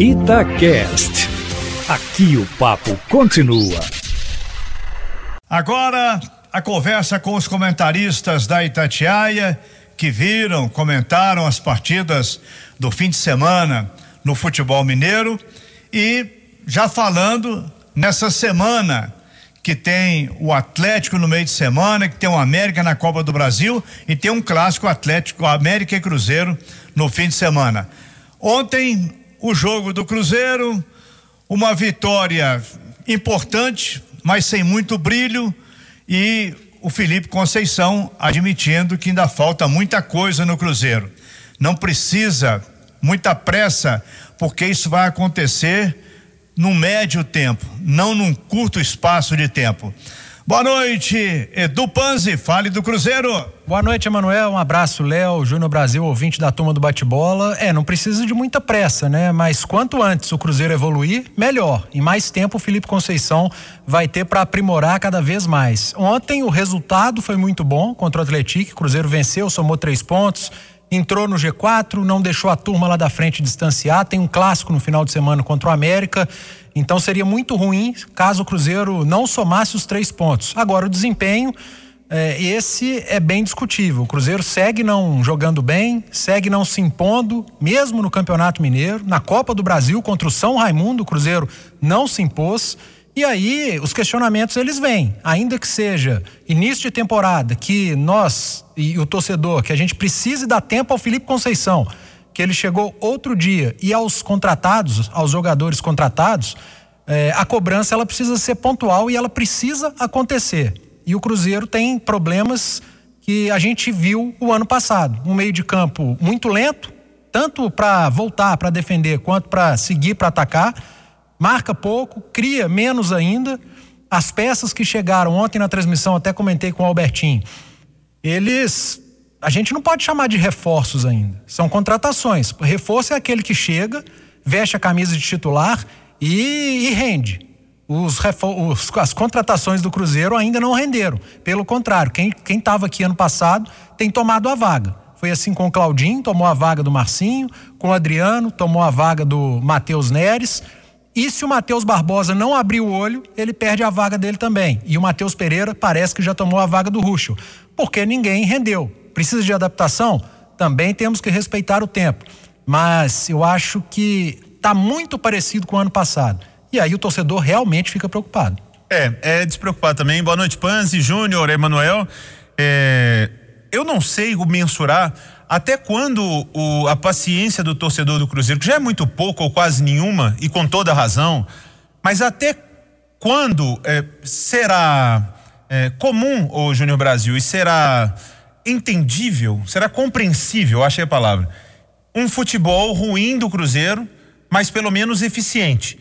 Itacast. Aqui o papo continua. Agora, a conversa com os comentaristas da Itatiaia que viram, comentaram as partidas do fim de semana no futebol mineiro e já falando nessa semana que tem o Atlético no meio de semana, que tem o América na Copa do Brasil e tem um clássico Atlético América e Cruzeiro no fim de semana. Ontem o jogo do Cruzeiro, uma vitória importante, mas sem muito brilho e o Felipe Conceição admitindo que ainda falta muita coisa no Cruzeiro. Não precisa muita pressa, porque isso vai acontecer num médio tempo, não num curto espaço de tempo. Boa noite, Edu Panzi, fale do Cruzeiro. Boa noite, Emanuel. Um abraço, Léo, Júnior Brasil, ouvinte da turma do bate-bola. É, não precisa de muita pressa, né? Mas quanto antes o Cruzeiro evoluir, melhor. E mais tempo o Felipe Conceição vai ter para aprimorar cada vez mais. Ontem o resultado foi muito bom contra o Atlético. O Cruzeiro venceu, somou três pontos entrou no G4, não deixou a turma lá da frente distanciar. Tem um clássico no final de semana contra o América. Então seria muito ruim caso o Cruzeiro não somasse os três pontos. Agora, o desempenho, é, esse é bem discutível. O Cruzeiro segue não jogando bem, segue não se impondo, mesmo no Campeonato Mineiro. Na Copa do Brasil contra o São Raimundo, o Cruzeiro não se impôs. E aí os questionamentos eles vêm, ainda que seja início de temporada, que nós e o torcedor, que a gente precise dar tempo ao Felipe Conceição, que ele chegou outro dia e aos contratados, aos jogadores contratados, eh, a cobrança ela precisa ser pontual e ela precisa acontecer. E o Cruzeiro tem problemas que a gente viu o ano passado, um meio de campo muito lento, tanto para voltar para defender quanto para seguir para atacar marca pouco, cria menos ainda. As peças que chegaram ontem na transmissão, até comentei com o Albertinho, eles. A gente não pode chamar de reforços ainda. São contratações. Reforço é aquele que chega, veste a camisa de titular e, e rende. Os, os, as contratações do Cruzeiro ainda não renderam. Pelo contrário, quem estava aqui ano passado tem tomado a vaga. Foi assim com o Claudinho, tomou a vaga do Marcinho, com o Adriano, tomou a vaga do Matheus Neres. E se o Matheus Barbosa não abrir o olho, ele perde a vaga dele também. E o Matheus Pereira parece que já tomou a vaga do Ruxo, porque ninguém rendeu. Precisa de adaptação? Também temos que respeitar o tempo. Mas eu acho que está muito parecido com o ano passado. E aí o torcedor realmente fica preocupado. É, é despreocupado também. Boa noite, Panzi, Júnior, Emanuel. É, eu não sei mensurar até quando o, a paciência do torcedor do Cruzeiro, que já é muito pouco ou quase nenhuma, e com toda razão, mas até quando é, será é, comum, o Júnior Brasil, e será entendível, será compreensível, achei a palavra, um futebol ruim do Cruzeiro, mas pelo menos eficiente.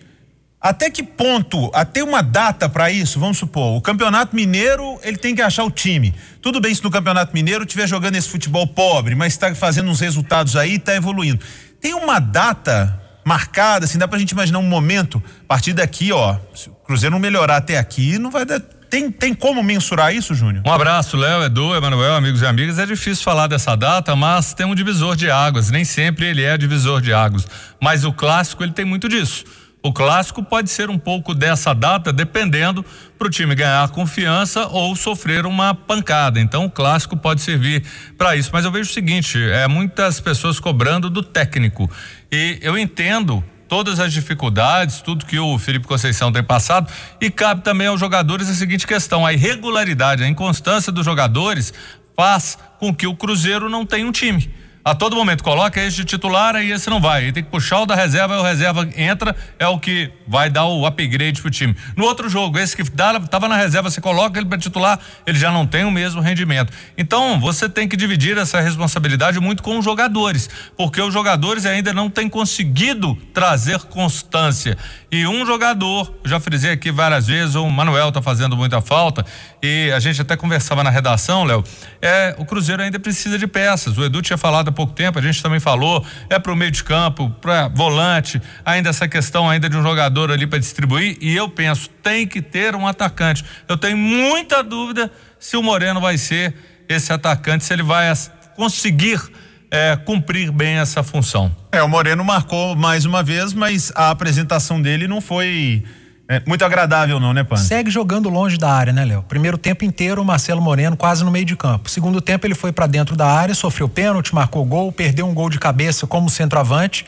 Até que ponto, até uma data para isso, vamos supor, o Campeonato Mineiro, ele tem que achar o time. Tudo bem se no Campeonato Mineiro estiver jogando esse futebol pobre, mas está fazendo uns resultados aí, está evoluindo. Tem uma data marcada, assim, dá pra gente imaginar um momento, a partir daqui, ó, se o Cruzeiro não melhorar até aqui, não vai dar tem, tem como mensurar isso, Júnior? Um abraço, Léo, Edu, Emanuel, amigos e amigas. É difícil falar dessa data, mas tem um divisor de águas. Nem sempre ele é divisor de águas. Mas o clássico, ele tem muito disso. O clássico pode ser um pouco dessa data, dependendo para o time ganhar confiança ou sofrer uma pancada. Então, o clássico pode servir para isso. Mas eu vejo o seguinte: é muitas pessoas cobrando do técnico. E eu entendo todas as dificuldades, tudo que o Felipe Conceição tem passado, e cabe também aos jogadores a seguinte questão: a irregularidade, a inconstância dos jogadores faz com que o Cruzeiro não tenha um time a todo momento coloca esse titular e esse não vai. E tem que puxar o da reserva, e o reserva entra, é o que vai dar o upgrade pro time. No outro jogo, esse que dá, tava na reserva, você coloca ele para titular, ele já não tem o mesmo rendimento. Então, você tem que dividir essa responsabilidade muito com os jogadores, porque os jogadores ainda não têm conseguido trazer constância. E um jogador, já frisei aqui várias vezes, o Manuel tá fazendo muita falta, e a gente até conversava na redação, Léo, é, o Cruzeiro ainda precisa de peças. O Edu tinha falado pouco tempo, a gente também falou, é para o meio de campo, para volante, ainda essa questão ainda de um jogador ali para distribuir, e eu penso, tem que ter um atacante. Eu tenho muita dúvida se o Moreno vai ser esse atacante, se ele vai conseguir é, cumprir bem essa função. É, o Moreno marcou mais uma vez, mas a apresentação dele não foi é, muito agradável, não, né, Pan? Segue jogando longe da área, né, Léo? Primeiro tempo inteiro, o Marcelo Moreno quase no meio de campo. Segundo tempo, ele foi para dentro da área, sofreu pênalti, marcou gol, perdeu um gol de cabeça como centroavante.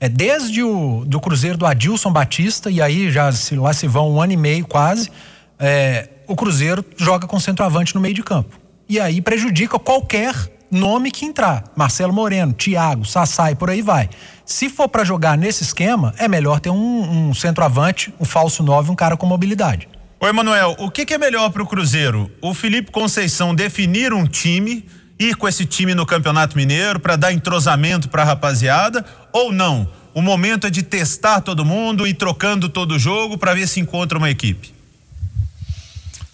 É desde o do Cruzeiro do Adilson Batista, e aí já se, lá se vão um ano e meio quase. É, o Cruzeiro joga com centroavante no meio de campo. E aí prejudica qualquer nome que entrar. Marcelo Moreno, Thiago, Sassai, por aí vai. Se for para jogar nesse esquema, é melhor ter um, um centroavante, um falso 9, um cara com mobilidade. Oi, Emanuel, o que, que é melhor para o Cruzeiro? O Felipe Conceição definir um time, ir com esse time no Campeonato Mineiro para dar entrosamento para a rapaziada ou não? O momento é de testar todo mundo e trocando todo o jogo para ver se encontra uma equipe.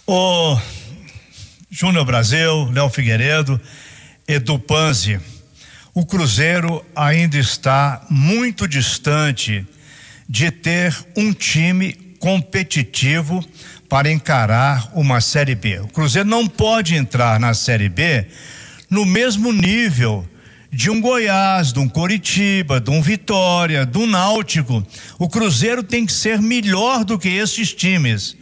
O Júnior Brasil, Léo Figueiredo, Edu Panzi, o Cruzeiro ainda está muito distante de ter um time competitivo para encarar uma Série B. O Cruzeiro não pode entrar na Série B no mesmo nível de um Goiás, de um Coritiba, de um Vitória, de um Náutico. O Cruzeiro tem que ser melhor do que esses times.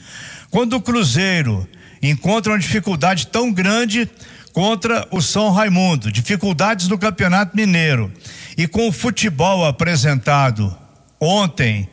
Quando o Cruzeiro encontra uma dificuldade tão grande contra o São Raimundo, dificuldades no Campeonato Mineiro. E com o futebol apresentado ontem,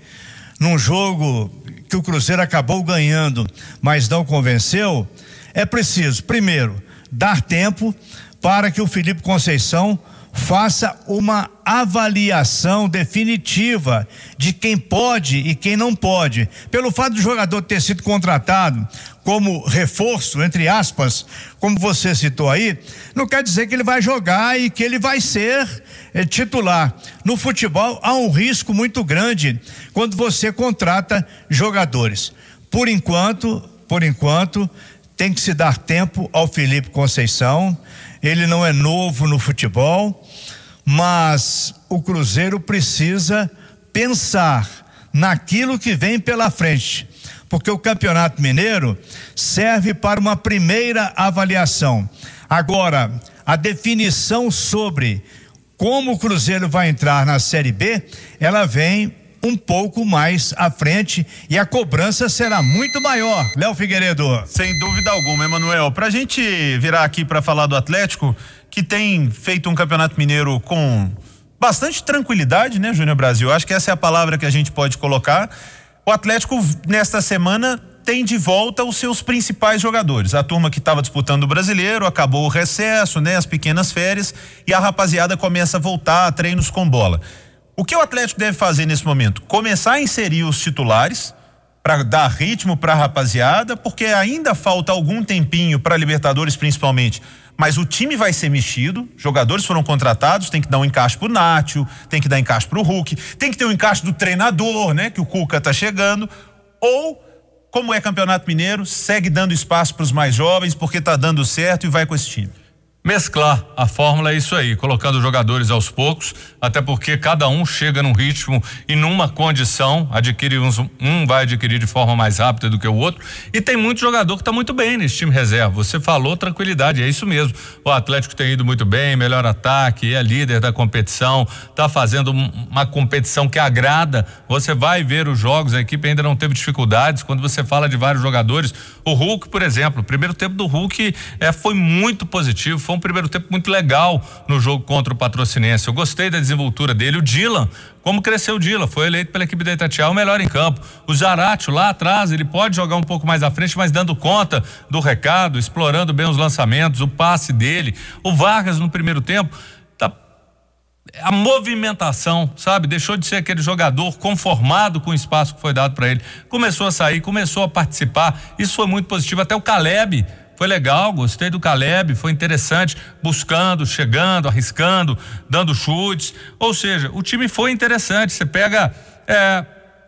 num jogo que o Cruzeiro acabou ganhando, mas não convenceu, é preciso, primeiro, dar tempo para que o Felipe Conceição faça uma avaliação definitiva de quem pode e quem não pode. Pelo fato do jogador ter sido contratado como reforço, entre aspas, como você citou aí, não quer dizer que ele vai jogar e que ele vai ser é, titular. No futebol há um risco muito grande quando você contrata jogadores. Por enquanto, por enquanto, tem que se dar tempo ao Felipe Conceição. Ele não é novo no futebol mas o Cruzeiro precisa pensar naquilo que vem pela frente, porque o Campeonato Mineiro serve para uma primeira avaliação. Agora, a definição sobre como o Cruzeiro vai entrar na Série B, ela vem um pouco mais à frente e a cobrança será muito maior. Léo Figueiredo. Sem dúvida alguma, Emanuel. Para a gente virar aqui para falar do Atlético, que tem feito um campeonato mineiro com bastante tranquilidade, né, Júnior Brasil? Acho que essa é a palavra que a gente pode colocar. O Atlético, nesta semana, tem de volta os seus principais jogadores. A turma que estava disputando o brasileiro, acabou o recesso, né? As pequenas férias, e a rapaziada começa a voltar a treinos com bola. O que o Atlético deve fazer nesse momento? Começar a inserir os titulares para dar ritmo para a rapaziada, porque ainda falta algum tempinho para Libertadores principalmente. Mas o time vai ser mexido, jogadores foram contratados, tem que dar um encaixe pro Nátio, tem que dar encaixe pro Hulk, tem que ter um encaixe do treinador, né, que o Cuca tá chegando, ou como é Campeonato Mineiro, segue dando espaço para os mais jovens porque tá dando certo e vai com esse time mesclar a fórmula é isso aí, colocando jogadores aos poucos, até porque cada um chega num ritmo e numa condição, adquire uns, um vai adquirir de forma mais rápida do que o outro, e tem muito jogador que está muito bem nesse time reserva. Você falou tranquilidade, é isso mesmo. O Atlético tem ido muito bem, melhor ataque, é líder da competição, está fazendo uma competição que agrada. Você vai ver os jogos, a equipe ainda não teve dificuldades. Quando você fala de vários jogadores, o Hulk, por exemplo, o primeiro tempo do Hulk é, foi muito positivo, foi foi um primeiro tempo muito legal no jogo contra o Patrocinense. Eu gostei da desenvoltura dele. O Dylan, como cresceu o Dylan, foi eleito pela equipe da Itatiaia o melhor em campo. O Zaratio lá atrás, ele pode jogar um pouco mais à frente, mas dando conta do recado, explorando bem os lançamentos, o passe dele. O Vargas no primeiro tempo tá a movimentação, sabe? Deixou de ser aquele jogador conformado com o espaço que foi dado para ele. Começou a sair, começou a participar. Isso foi muito positivo. Até o Caleb foi legal, gostei do Caleb, foi interessante, buscando, chegando, arriscando, dando chutes. Ou seja, o time foi interessante. Você pega é,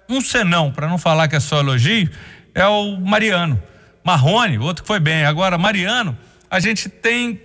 um senão, para não falar que é só elogio, é o Mariano. Marrone, outro que foi bem. Agora, Mariano, a gente tem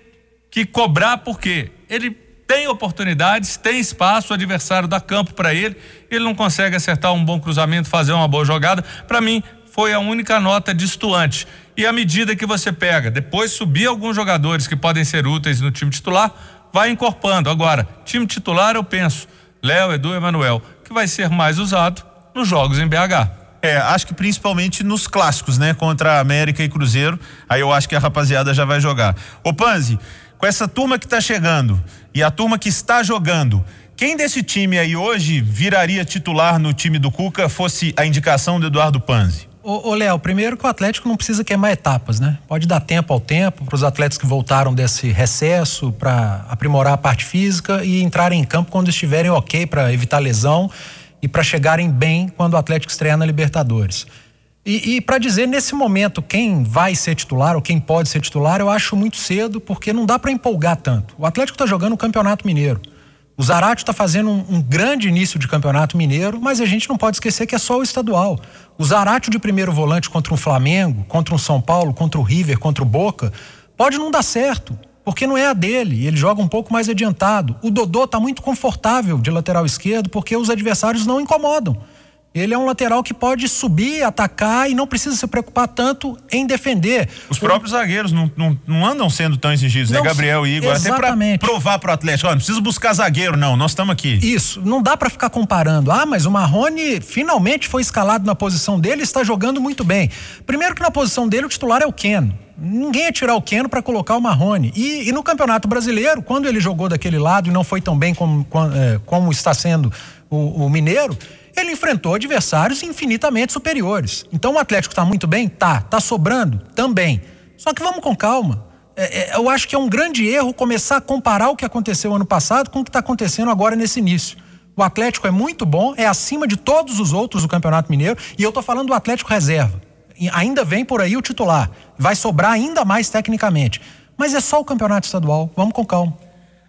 que cobrar porque ele tem oportunidades, tem espaço, o adversário dá campo para ele, ele não consegue acertar um bom cruzamento, fazer uma boa jogada. Para mim, foi a única nota distoante. E à medida que você pega, depois subir alguns jogadores que podem ser úteis no time titular, vai encorpando. Agora, time titular eu penso, Léo, Edu, Emanuel, que vai ser mais usado nos jogos em BH. É, acho que principalmente nos clássicos, né? Contra América e Cruzeiro. Aí eu acho que a rapaziada já vai jogar. Ô Panzi, com essa turma que tá chegando e a turma que está jogando, quem desse time aí hoje viraria titular no time do Cuca fosse a indicação do Eduardo Panzi? Ô, Léo, primeiro que o Atlético não precisa queimar etapas, né? Pode dar tempo ao tempo para os atletas que voltaram desse recesso, para aprimorar a parte física e entrarem em campo quando estiverem ok para evitar lesão e para chegarem bem quando o Atlético estrear na Libertadores. E, e para dizer nesse momento quem vai ser titular ou quem pode ser titular, eu acho muito cedo, porque não dá para empolgar tanto. O Atlético está jogando o Campeonato Mineiro. O Zarate está fazendo um, um, grande início de campeonato mineiro, mas a gente não pode esquecer que é só o estadual. O Zarate de primeiro volante contra um Flamengo, contra um São Paulo, contra o River, contra o Boca, pode não dar certo, porque não é a dele. Ele joga um pouco mais adiantado. O Dodô está muito confortável de lateral esquerdo, porque os adversários não incomodam. Ele é um lateral que pode subir, atacar e não precisa se preocupar tanto em defender. Os o... próprios zagueiros não, não, não, andam sendo tão exigidos, né? não, né? Gabriel e Igor, exatamente. até para provar para o Atlético, ó, não precisa buscar zagueiro não, nós estamos aqui. Isso, não dá para ficar comparando. Ah, mas o Marrone finalmente foi escalado na posição dele e está jogando muito bem. Primeiro que na posição dele o titular é o Keno. Ninguém ia tirar o Keno para colocar o Marrone. E, e, no Campeonato Brasileiro, quando ele jogou daquele lado e não foi tão bem como, como, é, como está sendo o, o Mineiro, ele enfrentou adversários infinitamente superiores. Então o Atlético está muito bem? Tá. Tá sobrando? Também. Só que vamos com calma. É, é, eu acho que é um grande erro começar a comparar o que aconteceu ano passado com o que está acontecendo agora nesse início. O Atlético é muito bom, é acima de todos os outros do Campeonato Mineiro, e eu estou falando do Atlético reserva. E ainda vem por aí o titular. Vai sobrar ainda mais tecnicamente. Mas é só o campeonato estadual. Vamos com calma.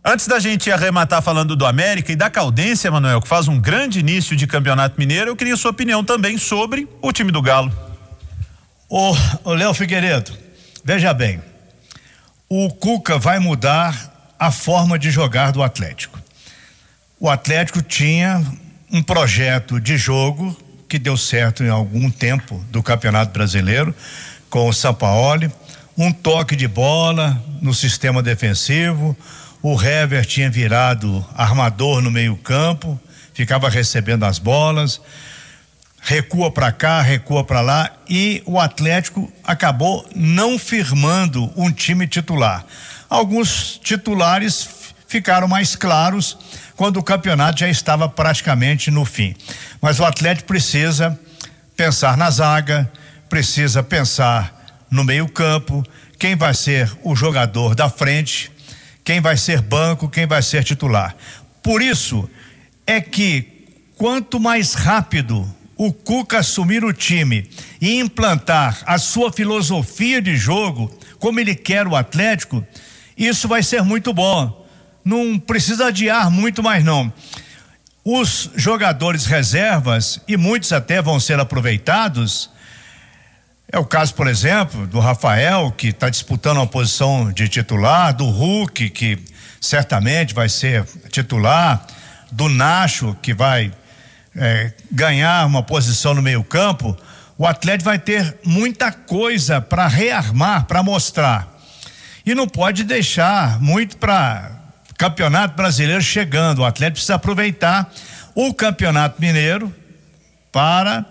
Antes da gente arrematar falando do América e da Caldense, Manuel, que faz um grande início de campeonato mineiro, eu queria sua opinião também sobre o time do Galo. Ô, ô Léo Figueiredo, veja bem, o Cuca vai mudar a forma de jogar do Atlético. O Atlético tinha um projeto de jogo que deu certo em algum tempo do Campeonato Brasileiro com o Sampaoli, um toque de bola no sistema defensivo, o Hever tinha virado armador no meio-campo, ficava recebendo as bolas, recua para cá, recua para lá e o Atlético acabou não firmando um time titular. Alguns titulares ficaram mais claros quando o campeonato já estava praticamente no fim. Mas o Atlético precisa pensar na zaga, precisa pensar no meio-campo, quem vai ser o jogador da frente quem vai ser banco, quem vai ser titular. Por isso é que quanto mais rápido o Cuca assumir o time e implantar a sua filosofia de jogo, como ele quer o Atlético, isso vai ser muito bom. Não precisa adiar muito mais não. Os jogadores reservas e muitos até vão ser aproveitados é o caso, por exemplo, do Rafael, que está disputando uma posição de titular, do Hulk, que certamente vai ser titular, do Nacho, que vai é, ganhar uma posição no meio-campo. O Atlético vai ter muita coisa para rearmar, para mostrar. E não pode deixar muito para Campeonato Brasileiro chegando. O Atlético precisa aproveitar o Campeonato Mineiro para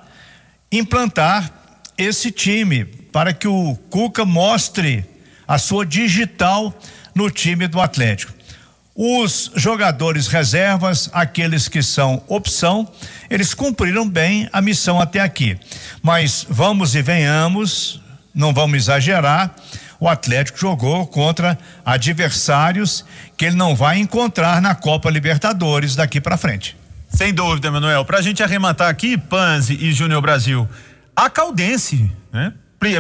implantar esse time, para que o Cuca mostre a sua digital no time do Atlético. Os jogadores reservas, aqueles que são opção, eles cumpriram bem a missão até aqui. Mas vamos e venhamos, não vamos exagerar. O Atlético jogou contra adversários que ele não vai encontrar na Copa Libertadores daqui para frente. Sem dúvida, Manuel. Para a gente arrematar aqui, Panzi e Júnior Brasil. A Caldense, né?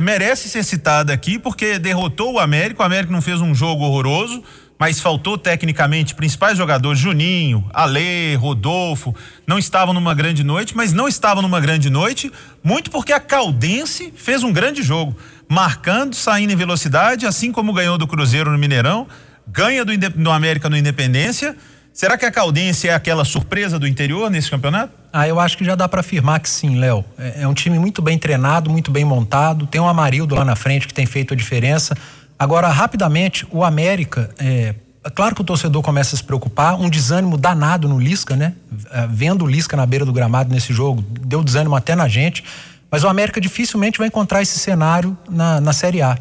Merece ser citada aqui porque derrotou o América. O América não fez um jogo horroroso, mas faltou tecnicamente principais jogadores, Juninho, Alê, Rodolfo, não estavam numa grande noite, mas não estavam numa grande noite, muito porque a Caldense fez um grande jogo, marcando, saindo em velocidade, assim como ganhou do Cruzeiro no Mineirão, ganha do, do América no Independência Será que a Caldense é aquela surpresa do interior nesse campeonato? Ah, eu acho que já dá para afirmar que sim, Léo. É, é, um time muito bem treinado, muito bem montado. Tem um Amarildo lá na frente que tem feito a diferença. Agora, rapidamente, o América, é, claro que o torcedor começa a se preocupar, um desânimo danado no Lisca, né? Eh, vendo o Lisca na beira do gramado nesse jogo, deu desânimo até na gente. Mas o América dificilmente vai encontrar esse cenário na, na Série A.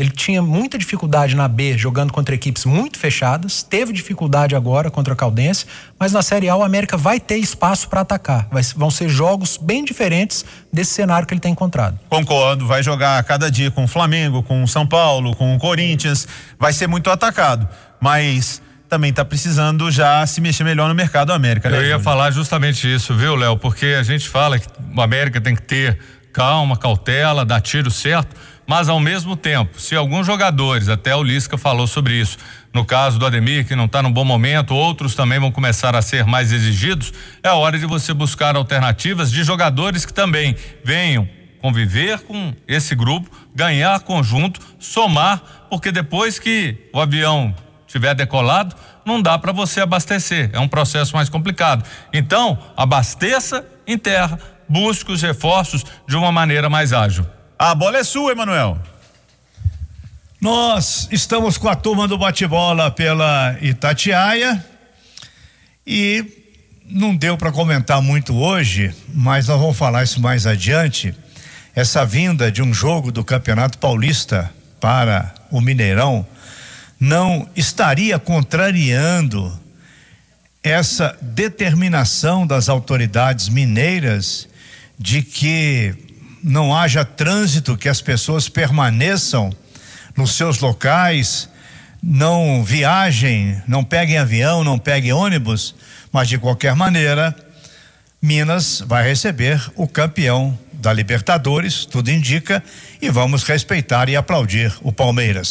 Ele tinha muita dificuldade na B, jogando contra equipes muito fechadas, teve dificuldade agora contra a Caldense, mas na Série A o América vai ter espaço para atacar. Vai, vão ser jogos bem diferentes desse cenário que ele tem encontrado. Concordo, vai jogar cada dia com o Flamengo, com o São Paulo, com o Corinthians, vai ser muito atacado, mas também está precisando já se mexer melhor no mercado América. Né, Eu ia Júlio? falar justamente isso, viu, Léo? Porque a gente fala que o América tem que ter calma, cautela, dar tiro certo, mas ao mesmo tempo, se alguns jogadores, até o Lisca falou sobre isso, no caso do Ademir, que não está num bom momento, outros também vão começar a ser mais exigidos, é hora de você buscar alternativas de jogadores que também venham conviver com esse grupo, ganhar conjunto, somar, porque depois que o avião tiver decolado, não dá para você abastecer. É um processo mais complicado. Então, abasteça em terra, busque os reforços de uma maneira mais ágil. A bola é sua, Emanuel. Nós estamos com a turma do bate-bola pela Itatiaia e não deu para comentar muito hoje, mas nós vamos falar isso mais adiante. Essa vinda de um jogo do Campeonato Paulista para o Mineirão não estaria contrariando essa determinação das autoridades mineiras de que não haja trânsito, que as pessoas permaneçam nos seus locais, não viajem, não peguem avião, não peguem ônibus, mas de qualquer maneira, Minas vai receber o campeão da Libertadores, tudo indica, e vamos respeitar e aplaudir o Palmeiras.